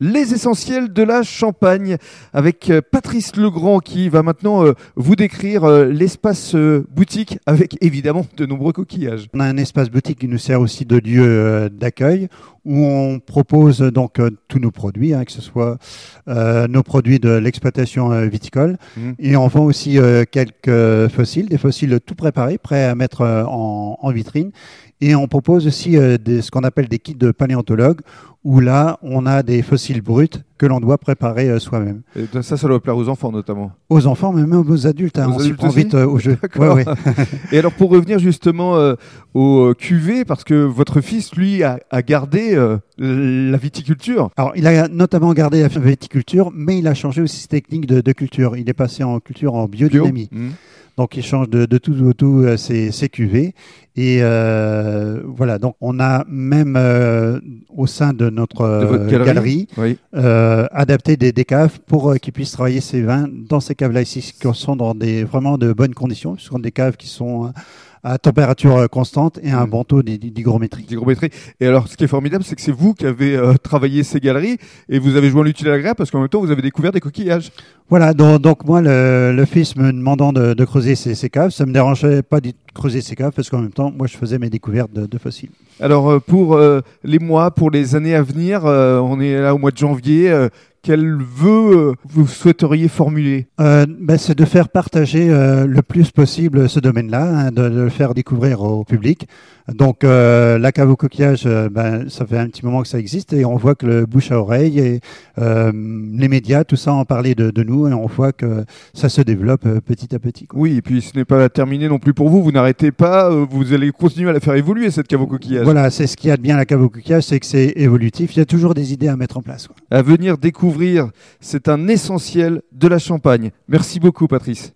Les essentiels de la Champagne avec euh, Patrice Legrand qui va maintenant euh, vous décrire euh, l'espace boutique avec évidemment de nombreux coquillages. On a un espace boutique qui nous sert aussi de lieu d'accueil où on propose donc tous nos produits, hein, que ce soit nos produits de l'exploitation viticole mmh. et on vend aussi quelques fossiles, des fossiles tout préparés, prêts à mettre en, en vitrine et on propose aussi des, ce qu'on appelle des kits de paléontologues où là, on a des fossiles bruts que l'on doit préparer euh, soi-même. Et ça, ça doit plaire aux enfants notamment. Aux enfants, mais même aux adultes. Hein, on s'y prend vite euh, au jeu. Et alors, pour revenir justement euh, au QV, parce que votre fils, lui, a, gardé la viticulture. Alors, il a notamment gardé la viticulture, mais il a changé aussi ses techniques de, culture. Il est passé en culture en biodynamie. Mmh. Donc il change de, tout au tout euh, ses, cuvées. Et euh, voilà, donc on a même euh, au sein de notre galerie, adapté des, des, caves pour qu'ils puissent travailler ces vins dans ces caves-là ici, qui sont dans des vraiment de bonnes conditions. Ce sont des caves qui sont à température euh, constante et un mm. bon taux d'hygrométrie. Et alors, ce qui est formidable, c'est que c'est vous qui avez euh, travaillé ces galeries et vous avez joué l'utile à l'agréable parce qu'en même temps, vous avez découvert des coquillages. Voilà, donc, moi, le, fils me demandant de, creuser ces, caves, ça me dérangeait pas de creuser ces caves parce qu'en même temps, moi, je faisais mes découvertes de, fossiles. Alors, euh, pour les mois, pour les années à venir, on est là au mois de janvier quel vœu euh, vous souhaiteriez formuler? Euh, ben, C'est de faire partager euh, le plus possible ce domaine-là, hein, de, le faire découvrir au public. Donc la cave au coquillage, ben, ça fait un petit moment que ça existe et on voit que le bouche à oreille et les médias, tout ça en parlait de, nous et on voit que ça se développe petit à petit. Oui, et puis ce n'est pas terminé non plus pour vous, vous n'arrêtez pas, vous allez continuer à la faire évoluer cette cave au coquillage. Voilà, c'est ce qu'il y a de bien la cave au coquillage, c'est que c'est évolutif, il y a toujours des idées à mettre en place. À venir c'est un essentiel de la Champagne. Merci beaucoup, Patrice.